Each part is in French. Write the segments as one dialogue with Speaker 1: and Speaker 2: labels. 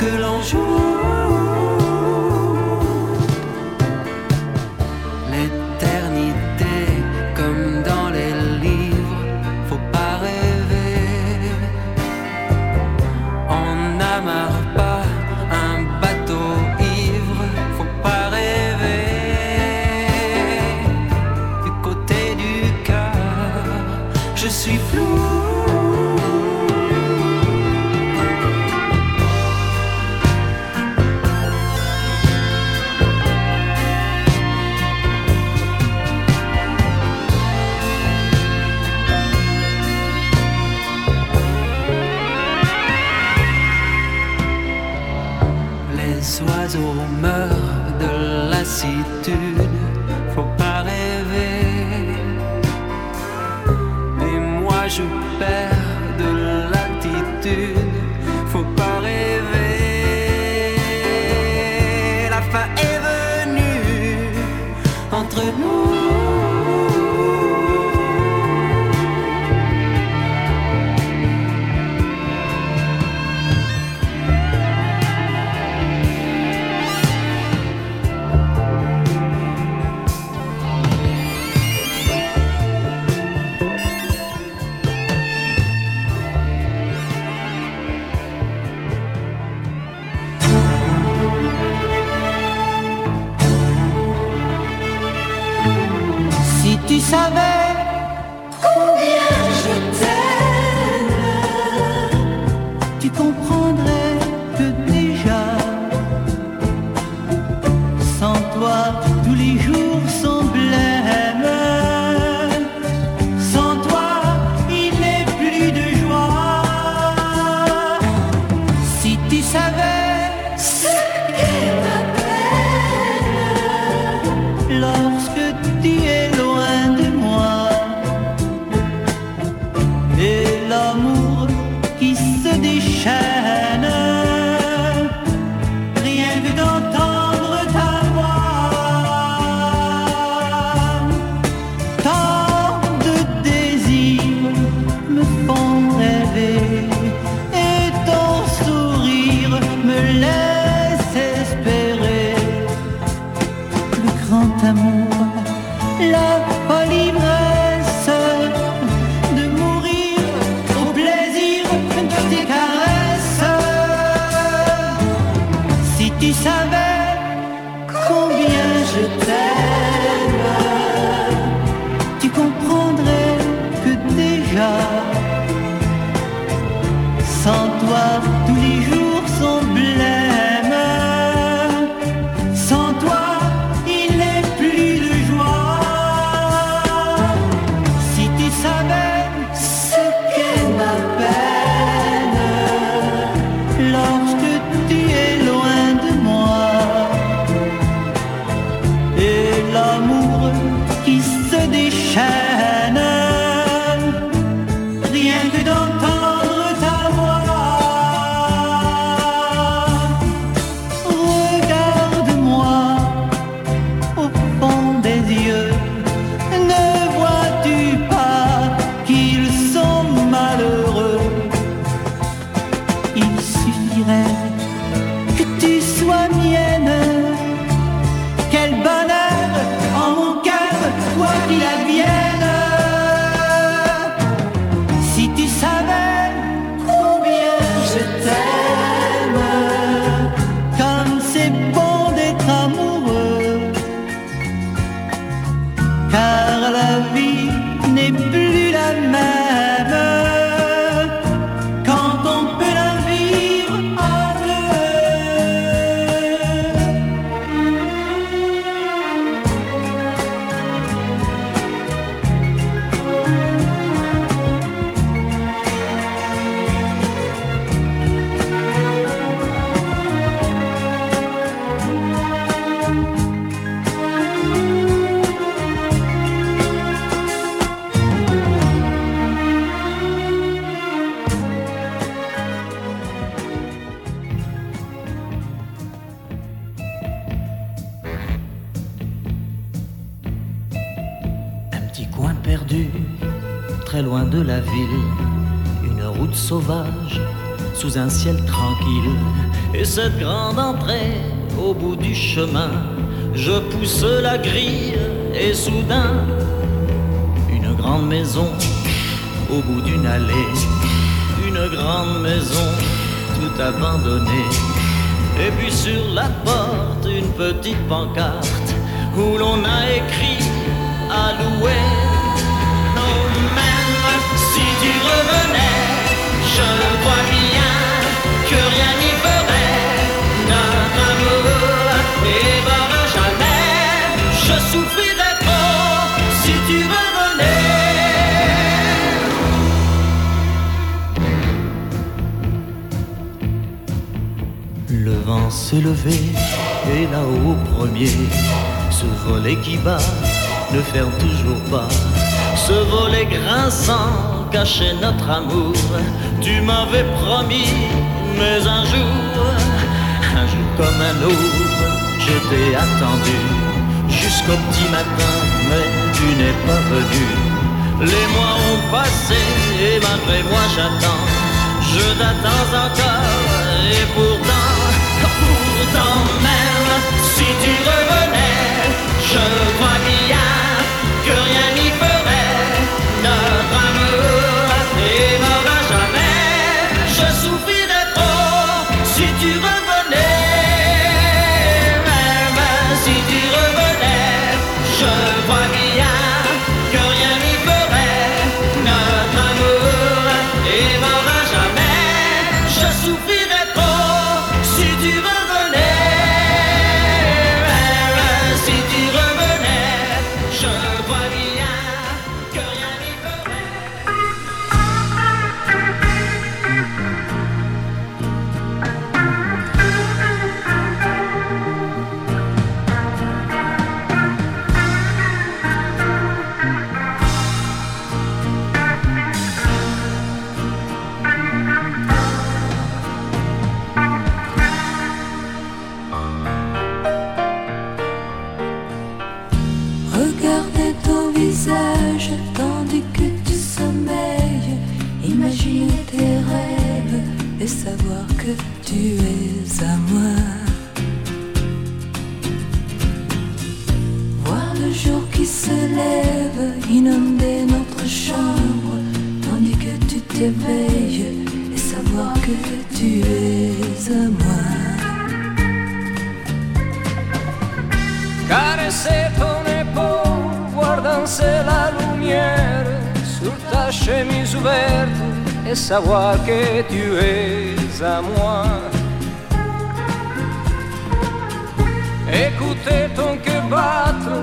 Speaker 1: que l'on joue. Baby. Un
Speaker 2: ciel tranquille. Et cette grande entrée au bout du chemin, je pousse la grille et soudain, une grande maison au bout d'une allée, une grande maison tout abandonnée. Et puis sur la porte, une petite pancarte où l'on a écrit à louer. Oh, même si tu revenais, je vois jamais. Je souffrirais trop si tu revenais. Le vent s'est levé et là-haut premier, ce volet qui bat ne ferme toujours pas. Ce volet grinçant cachait notre amour. Tu m'avais promis, mais un jour, un jour comme un autre, je t'ai attendu jusqu'au petit matin, mais tu n'es pas venu. Les mois ont passé et malgré moi j'attends. Je t'attends encore et pourtant, pourtant même si tu revenais, je
Speaker 3: et savoir que tu es à moi.
Speaker 4: Écouter ton cœur battre,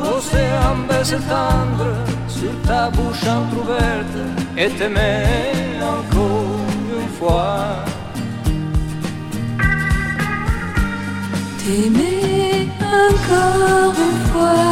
Speaker 4: un baiser tendre sur ta bouche entrouverte et t'aimer encore une fois.
Speaker 3: T'aimer encore une fois.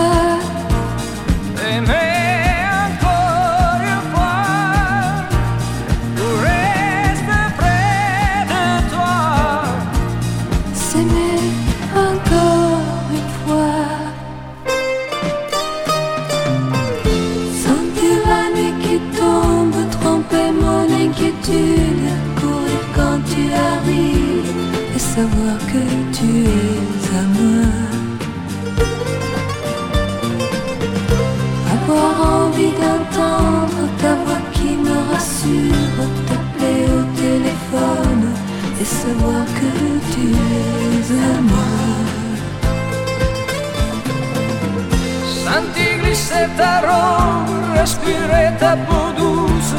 Speaker 3: Ta
Speaker 4: robe, respirer ta peau douce,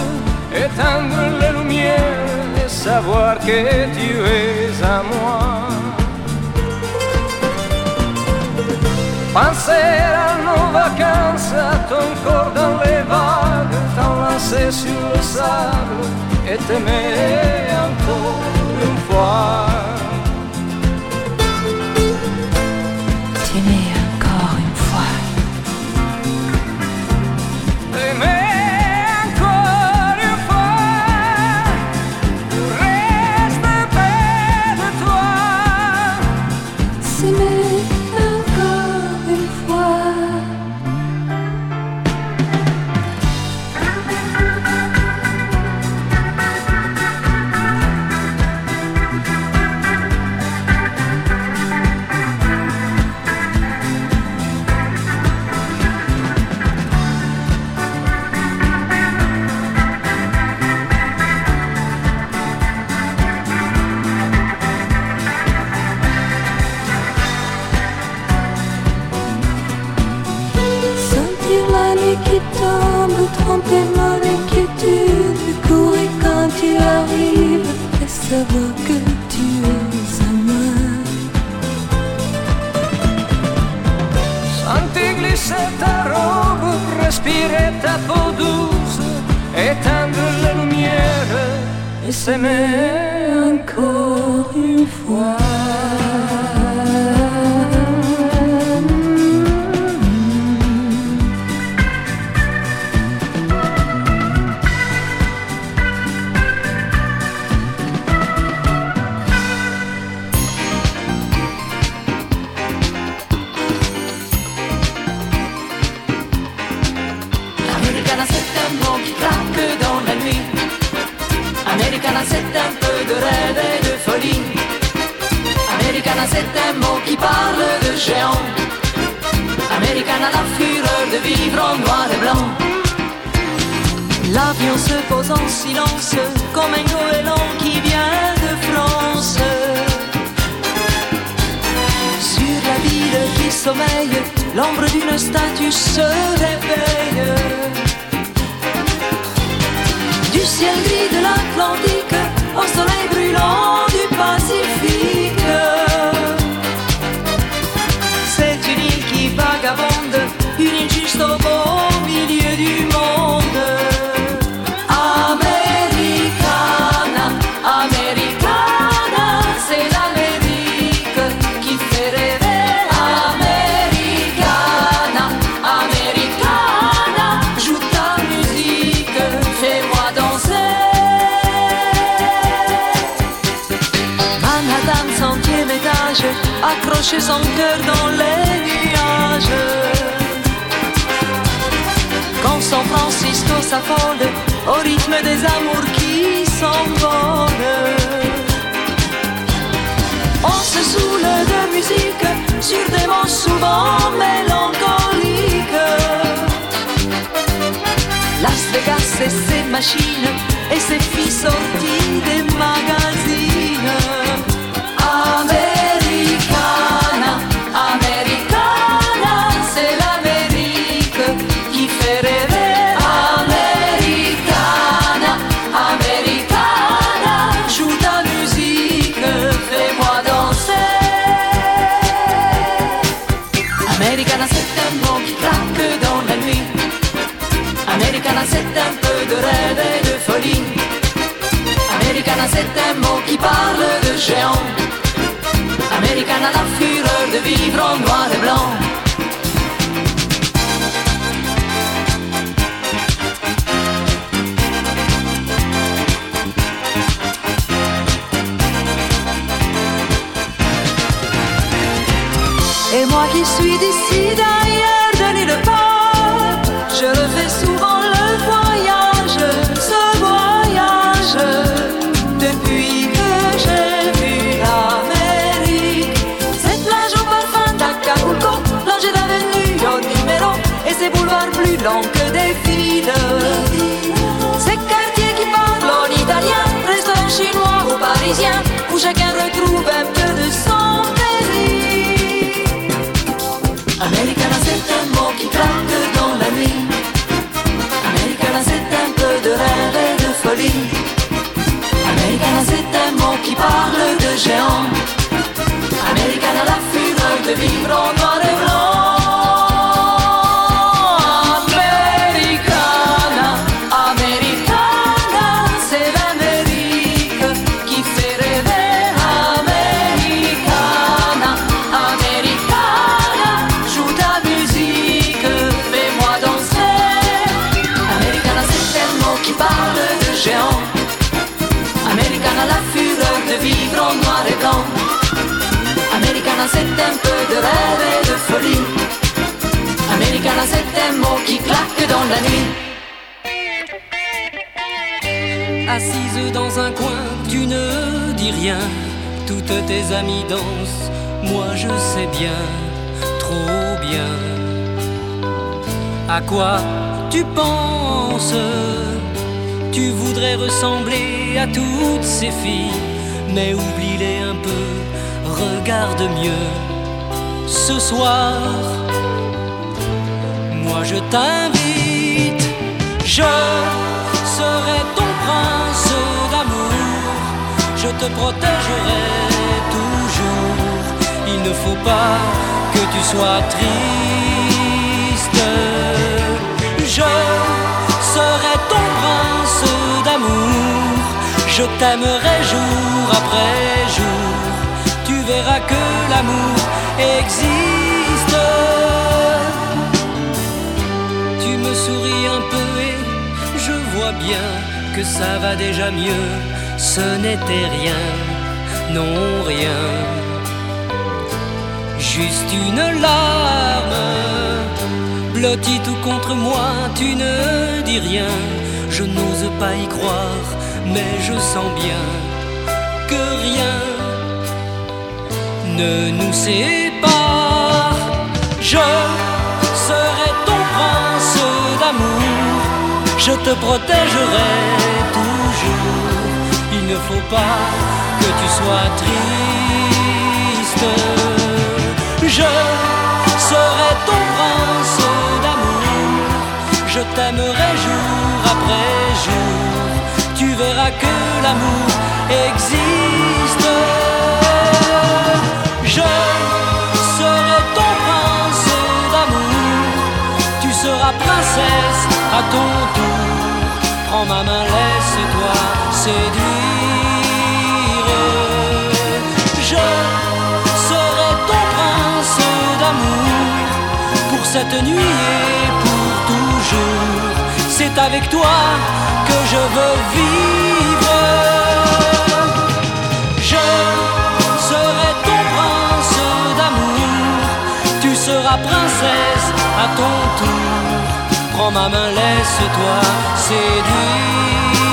Speaker 4: éteindre les lumières et savoir que tu es à moi. Penser à nos vacances, à ton corps dans les vagues, t'enlacer sur le sable et t'aimer encore une fois.
Speaker 3: tombe, trempé mon inquiétude.
Speaker 4: Cours et quand tu arrives, fais savoir que tu
Speaker 3: es à moi. Sentez glisser ta robe, respirer ta peau douce, éteindre la lumière
Speaker 5: et s'aimer encore une fois.
Speaker 6: L'avion se pose en silence comme un goéland qui vient de France. Sur la ville qui sommeille, l'ombre d'une statue se réveille. Du ciel gris de l'Atlantique au soleil brûlant du Pacifique. Accroché son cœur dans les nuages. Quand San Francisco s'affole au rythme des amours qui s'envolent. On se saoule de musique sur des mots souvent mélancoliques. Las Vegas et ses machines et ses filles sorties des magazines. Géant. Americana, la fureur de vivre en noir et blanc. Et moi qui suis d'ici qui parle de géant. Americana, la fureur de vivre en noir C'est un peu de rêve et de folie. Americana, c'est un mot qui claque dans la nuit.
Speaker 5: Assise dans un coin, tu ne dis rien. Toutes tes amies dansent, moi je sais bien, trop bien. À quoi tu penses? Tu voudrais ressembler à toutes ces filles, mais oublie-les un peu, regarde mieux. Ce soir, moi je t'invite, je serai ton prince d'amour, je te protégerai toujours. Il ne faut pas que tu sois triste. Je serai ton prince d'amour, Je t'aimerai jour après jour. Tu verras que l'amour existe. Tu me souris un peu et je vois bien que ça va déjà mieux. Ce n'était rien, non rien. Juste une larme, blottie tout contre moi, tu ne dis rien. Je n'ose pas y croire, mais je sens bien ne nous sépare. Je serai ton prince d'amour, je te protégerai toujours. Il ne faut pas que tu sois triste. Je serai ton prince d'amour, je t'aimerai jour après jour. Tu verras que l'amour séduire. Je serai ton prince d'amour pour cette nuit et pour toujours. C'est avec toi que je veux vivre. Je serai ton prince d'amour, tu seras princesse à ton tour. Prends ma main, laisse-toi séduire.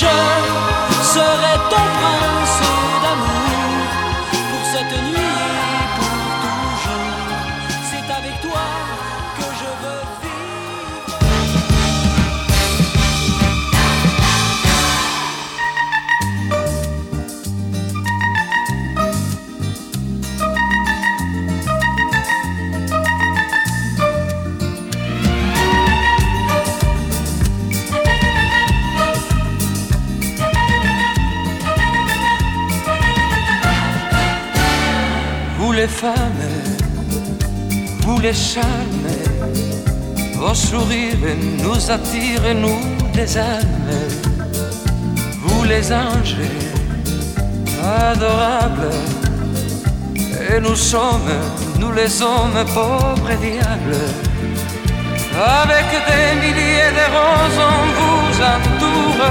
Speaker 5: Je serai ton prince
Speaker 7: les femmes, vous les charmes, vos sourires nous attirent, nous les âmes. Vous les anges, adorables, et nous sommes, nous les hommes, pauvres diables. Avec des milliers de roses, on vous entoure,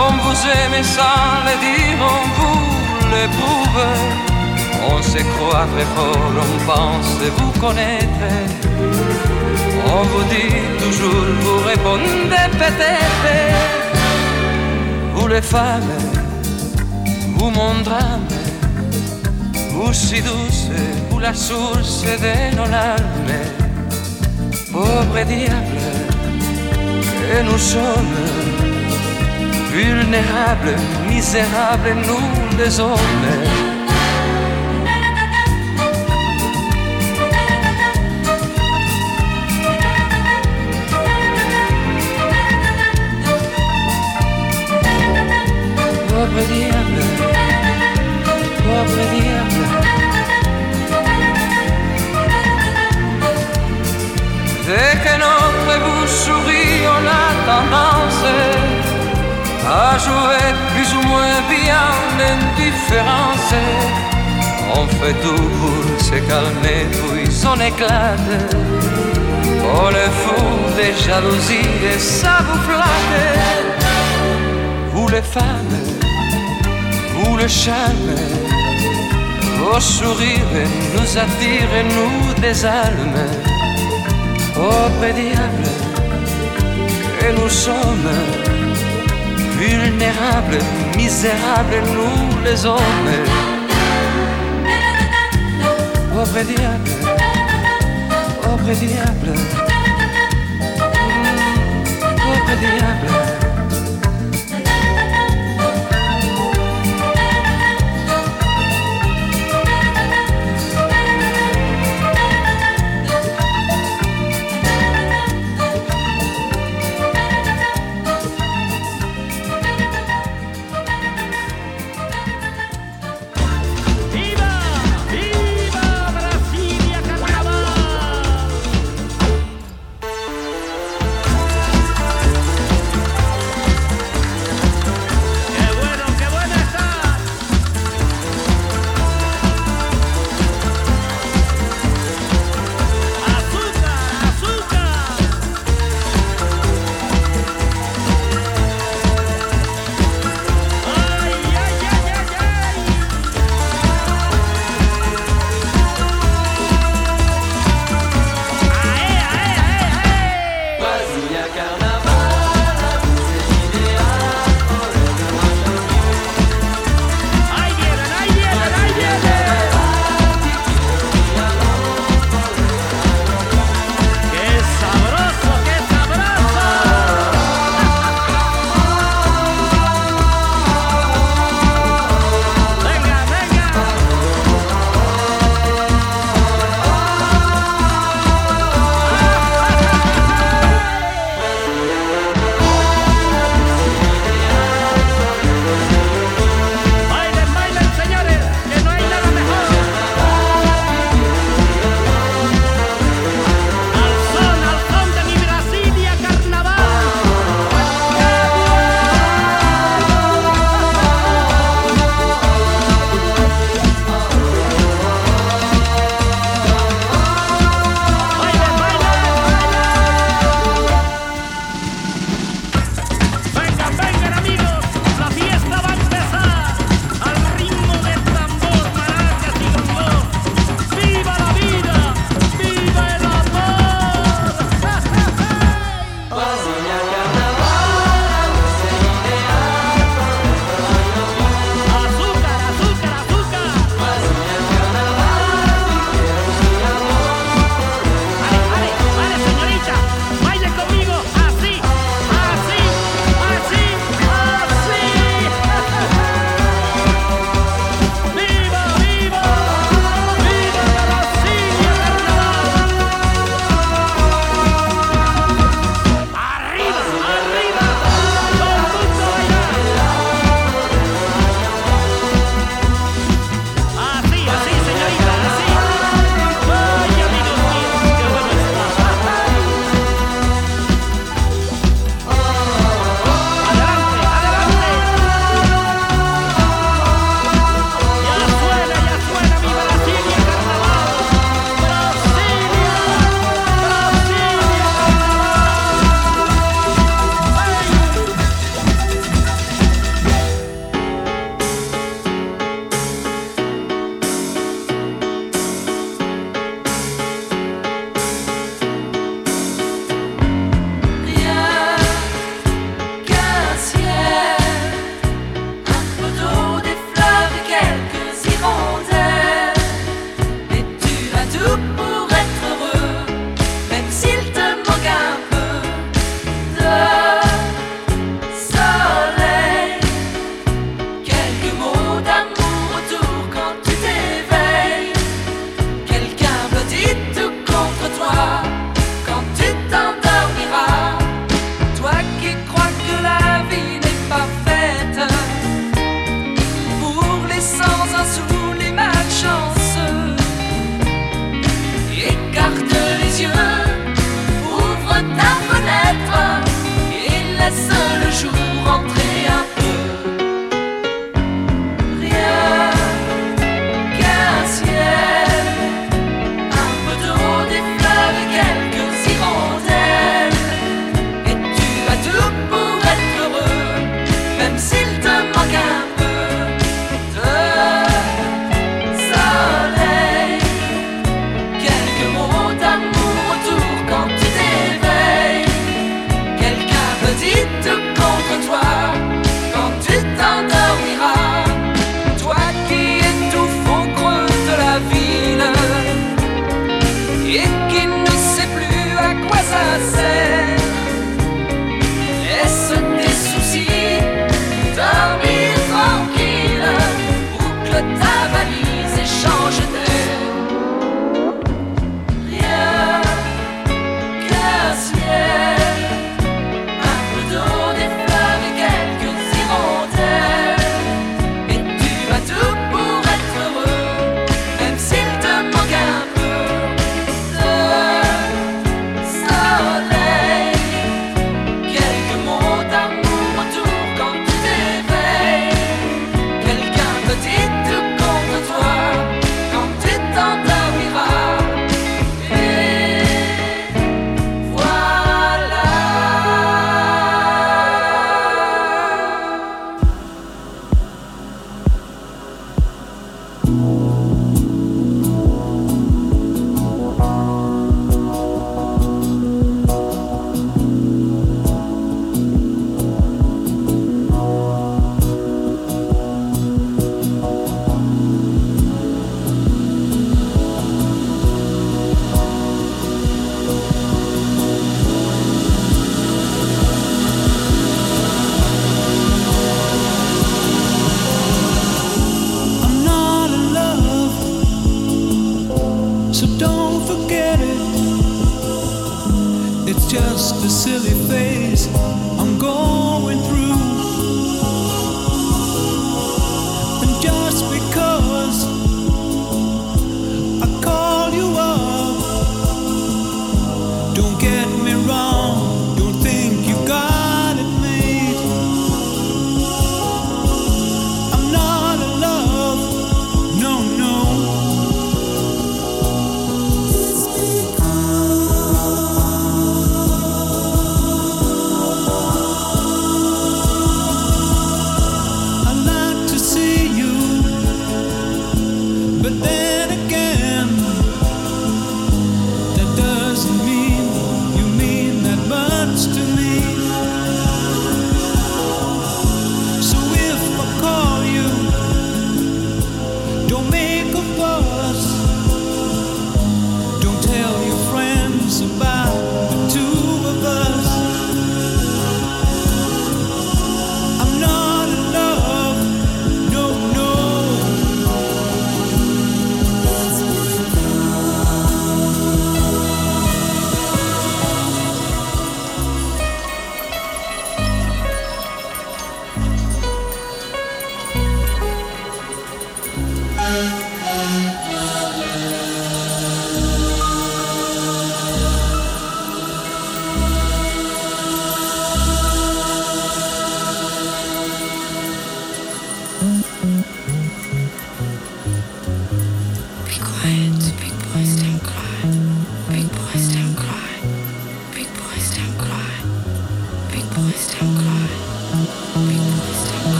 Speaker 7: on vous aime sans le dire, on vous l'éprouve. On se croit très fort, on pense vous connaître. On vous dit toujours, vous répondez peut-être. Vous les femmes, vous mon drame, vous si douce, vous la source de nos larmes. Pauvres diables, que nous sommes vulnérables, misérables, nous les. Pauvre diable, pauvre diable. Dès que notre bouche sourit, on a tendance à jouer plus ou moins bien l'indifférence. On fait tout pour se calmer, puis on éclate. On est fou des jalousies et ça vous flatte. Vous les femmes, vous le charme, vos sourires nous attirent, nous désalment. Pauvres diables, que nous sommes vulnérables, misérables, nous les hommes. Pauvres diables, pauvres diables, pauvres diables.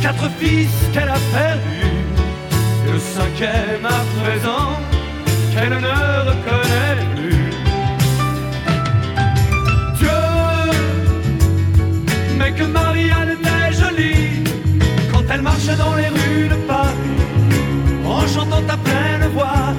Speaker 8: Quatre fils qu'elle a perdus, le cinquième à présent qu'elle ne reconnaît plus. Dieu, mais que Marianne était jolie quand elle marchait dans les rues de Paris, en chantant à pleine voix,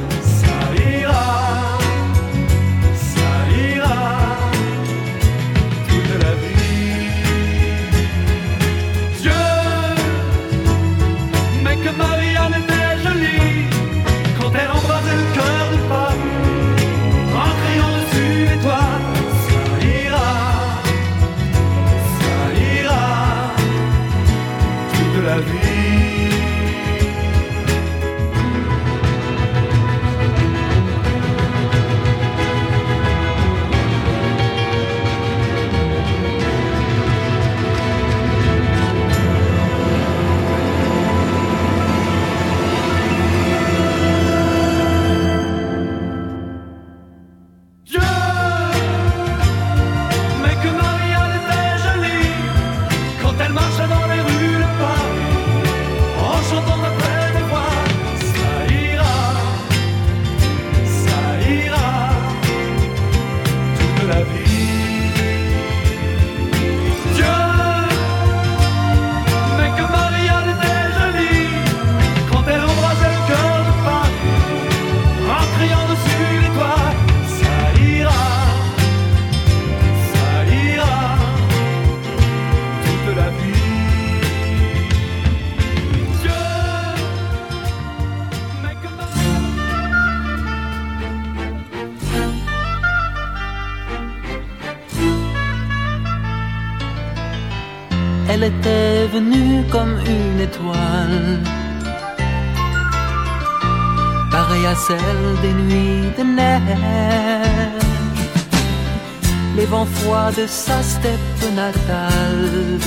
Speaker 9: Les vents froids de sa steppe natale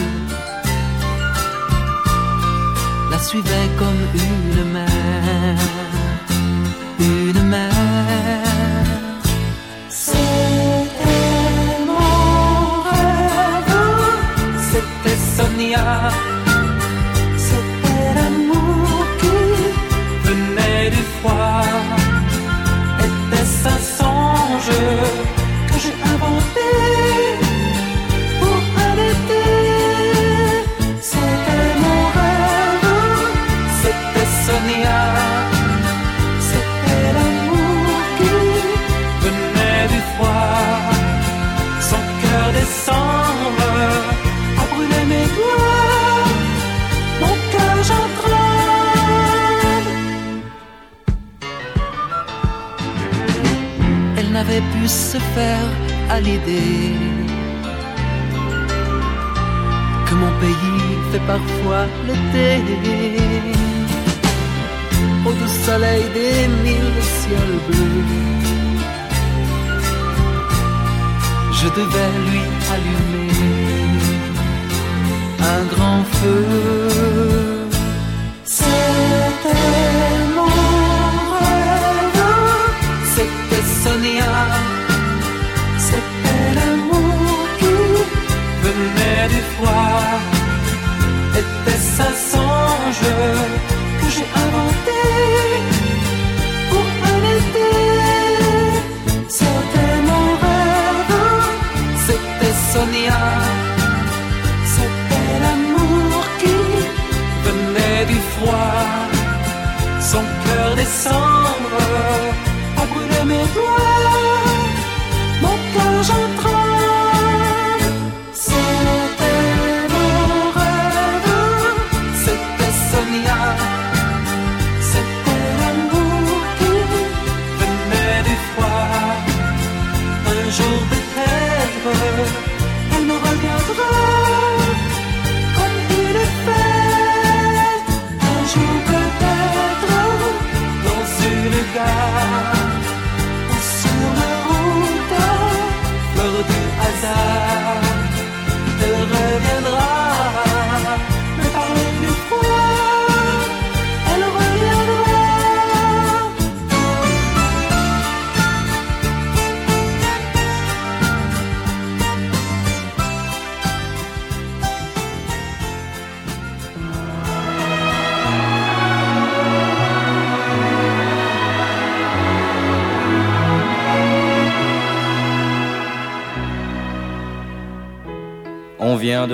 Speaker 9: la suivaient comme une mer, jeu. Se faire à l'idée que mon pays fait parfois l'été. Au doux soleil des mille ciels bleus, je devais lui allumer un grand feu. les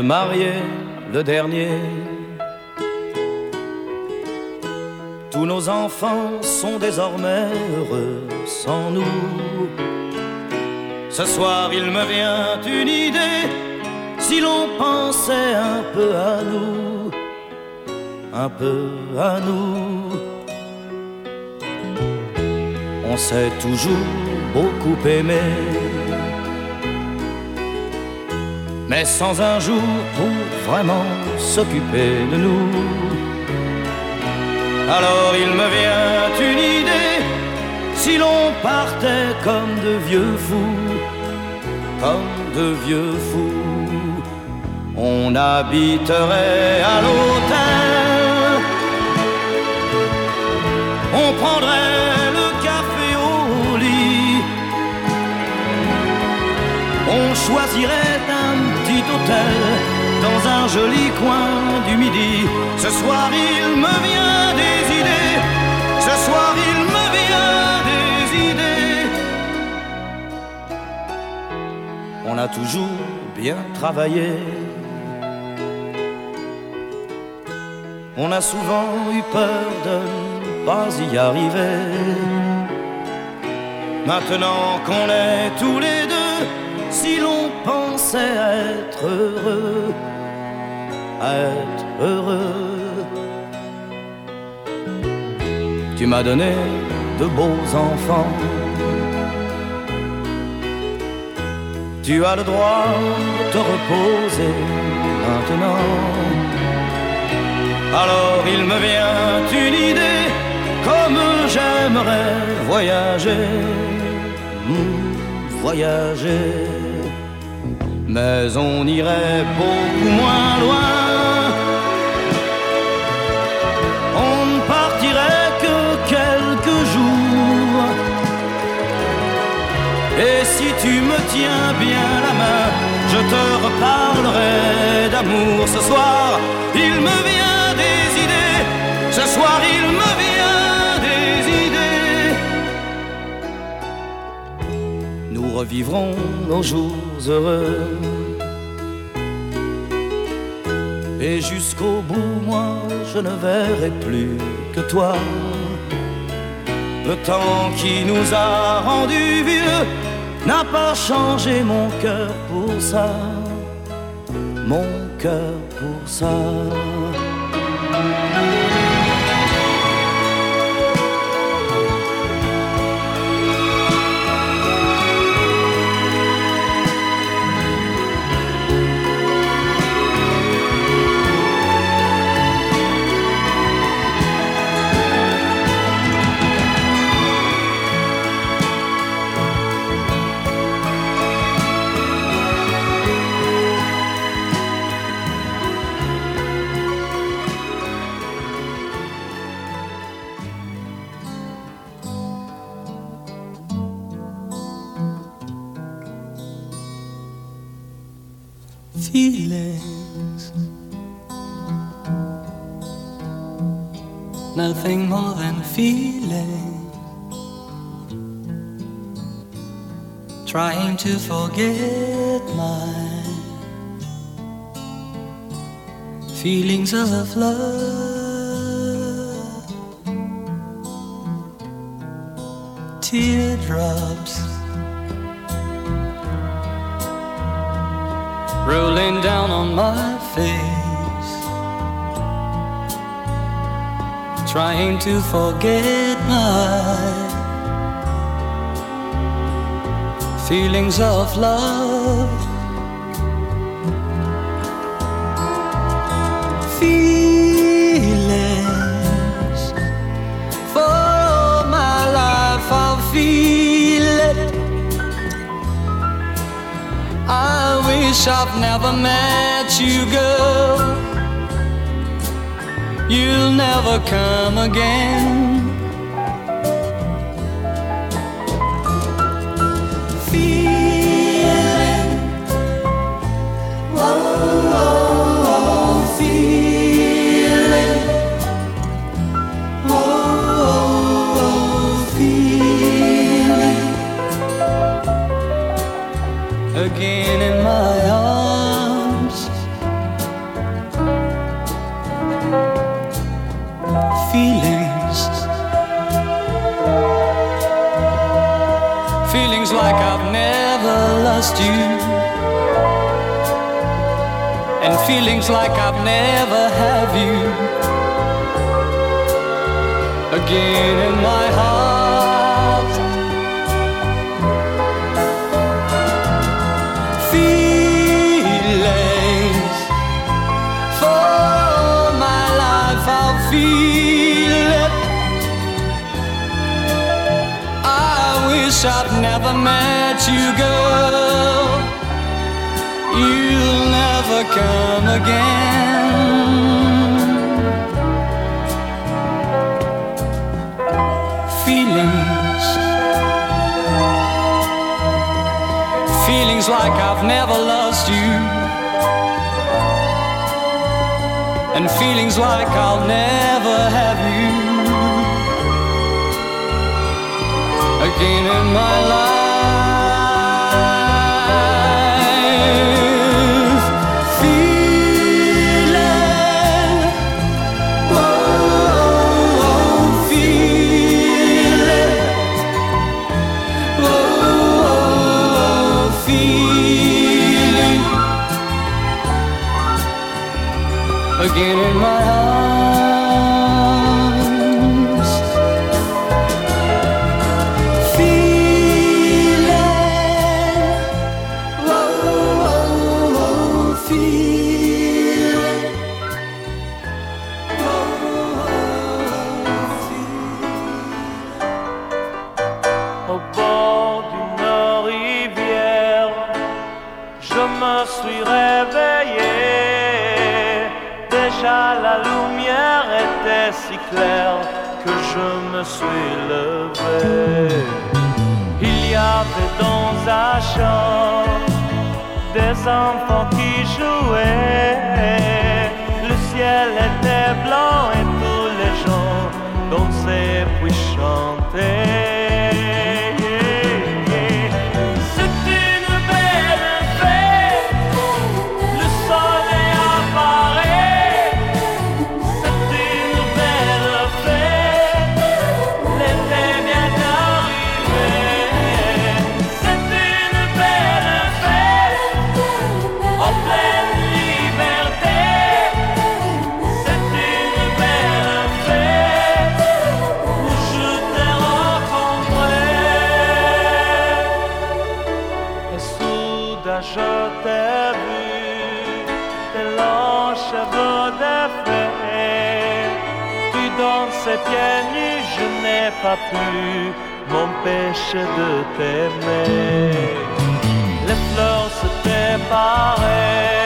Speaker 2: marier le dernier. Tous nos enfants sont désormais heureux sans nous. Ce soir, il me vient une idée. Si l'on pensait un peu à nous, un peu à nous. On s'est toujours beaucoup aimé. Mais sans un jour pour vraiment s'occuper de nous. Alors il me vient une idée, si l'on partait comme de vieux fous, comme de vieux fous, on habiterait à l'hôtel, on prendrait le café au lit. On choisirait dans un joli coin du midi. Ce soir il me vient des idées. Ce soir il me vient des idées. On a toujours bien travaillé. On a souvent eu peur de ne pas y arriver. Maintenant qu'on est tous les deux, si l'on pensait être heureux, être heureux. Tu m'as donné de beaux enfants. Tu as le droit de te reposer maintenant. Alors il me vient une idée, comme j'aimerais voyager, hmm, voyager. Mais on irait beaucoup moins loin. On ne partirait que quelques jours. Et si tu me tiens bien la main, je te reparlerai d'amour ce soir. Il me vient des idées, ce soir Revivrons nos jours heureux. Et jusqu'au bout, moi, je ne verrai plus que toi. Le temps qui nous a rendus vieux n'a pas changé mon cœur pour ça. Mon cœur pour ça.
Speaker 9: Trying to forget my feelings of love.
Speaker 5: teardrops rolling down on my face, trying to forget my feelings of love. Feelings for my life, I'll feel it. I wish I've never met you, girl. You'll never come again.
Speaker 10: Il y avait dans un champ des enfants qui jouaient. Pas pu m'empêcher de t'aimer. Les fleurs se préparaient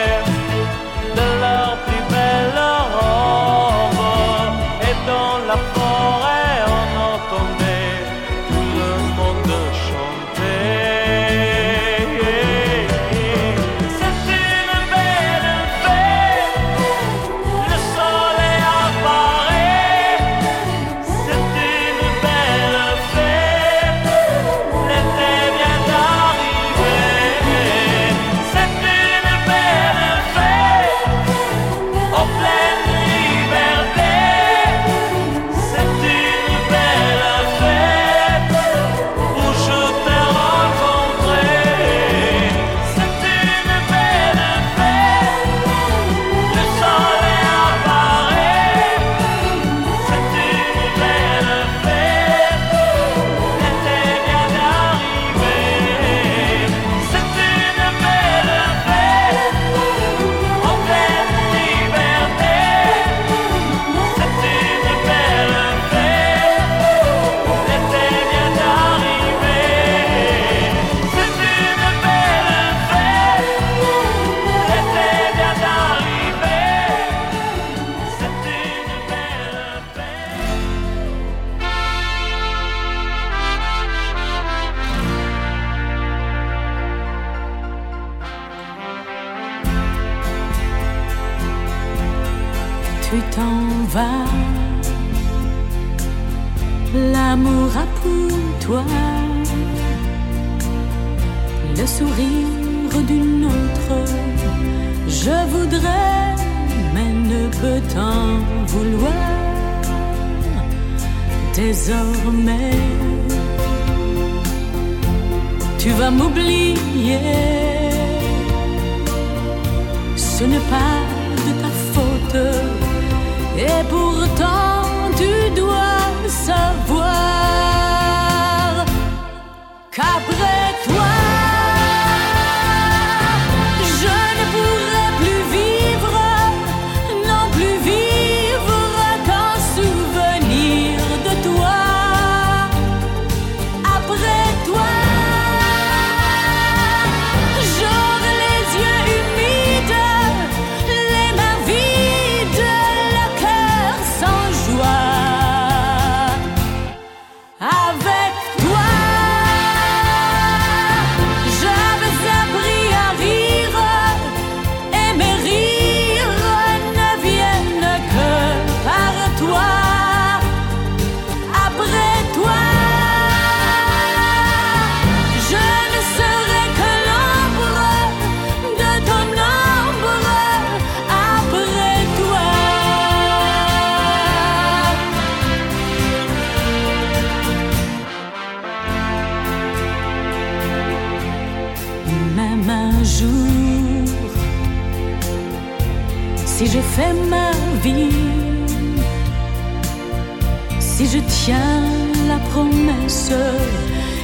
Speaker 11: tiens la promesse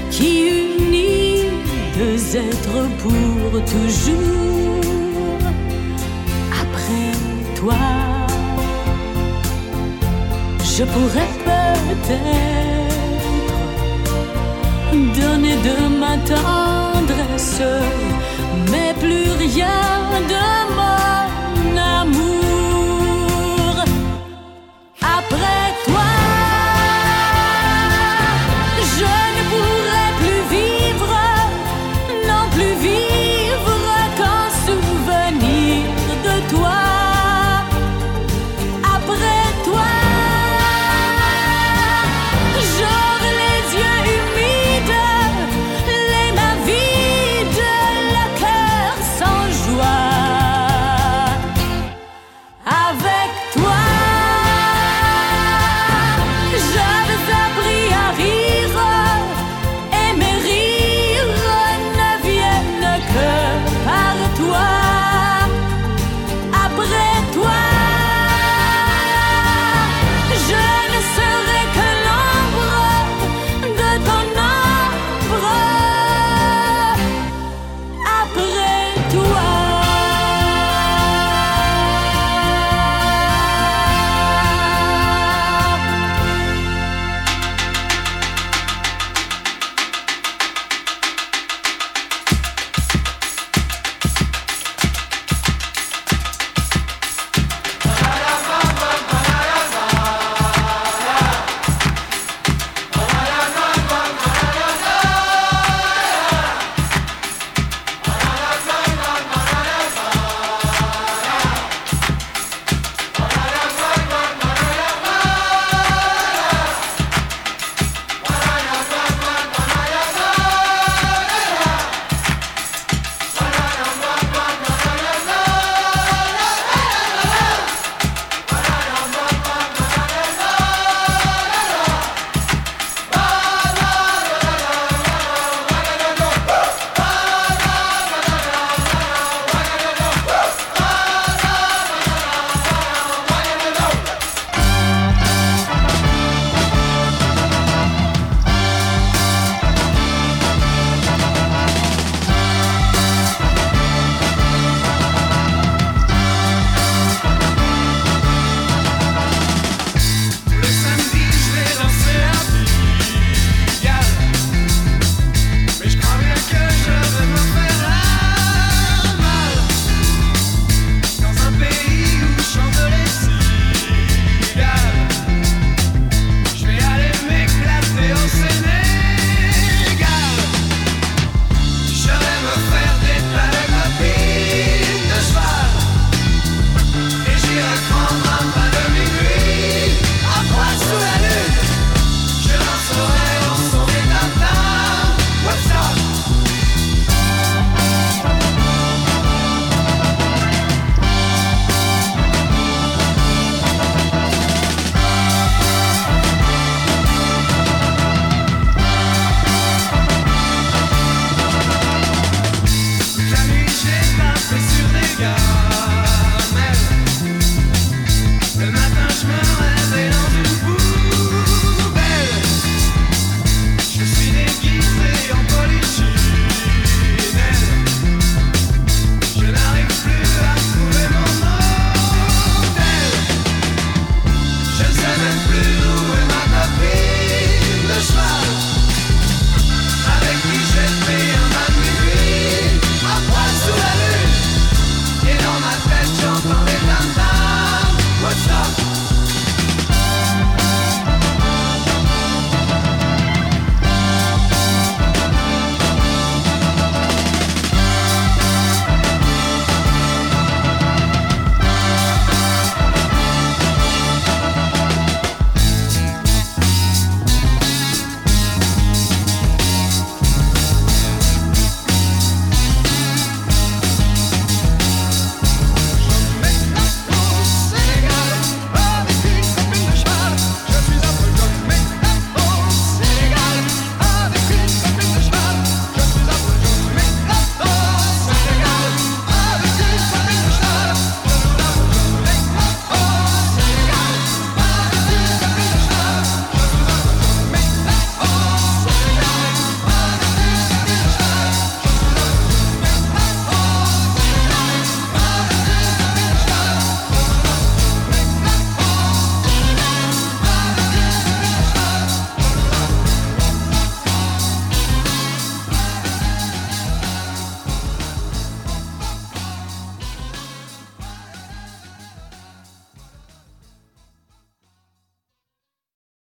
Speaker 11: qui unit deux êtres pour toujours. Après toi, je pourrais peut-être donner de ma tendresse, mais plus rien de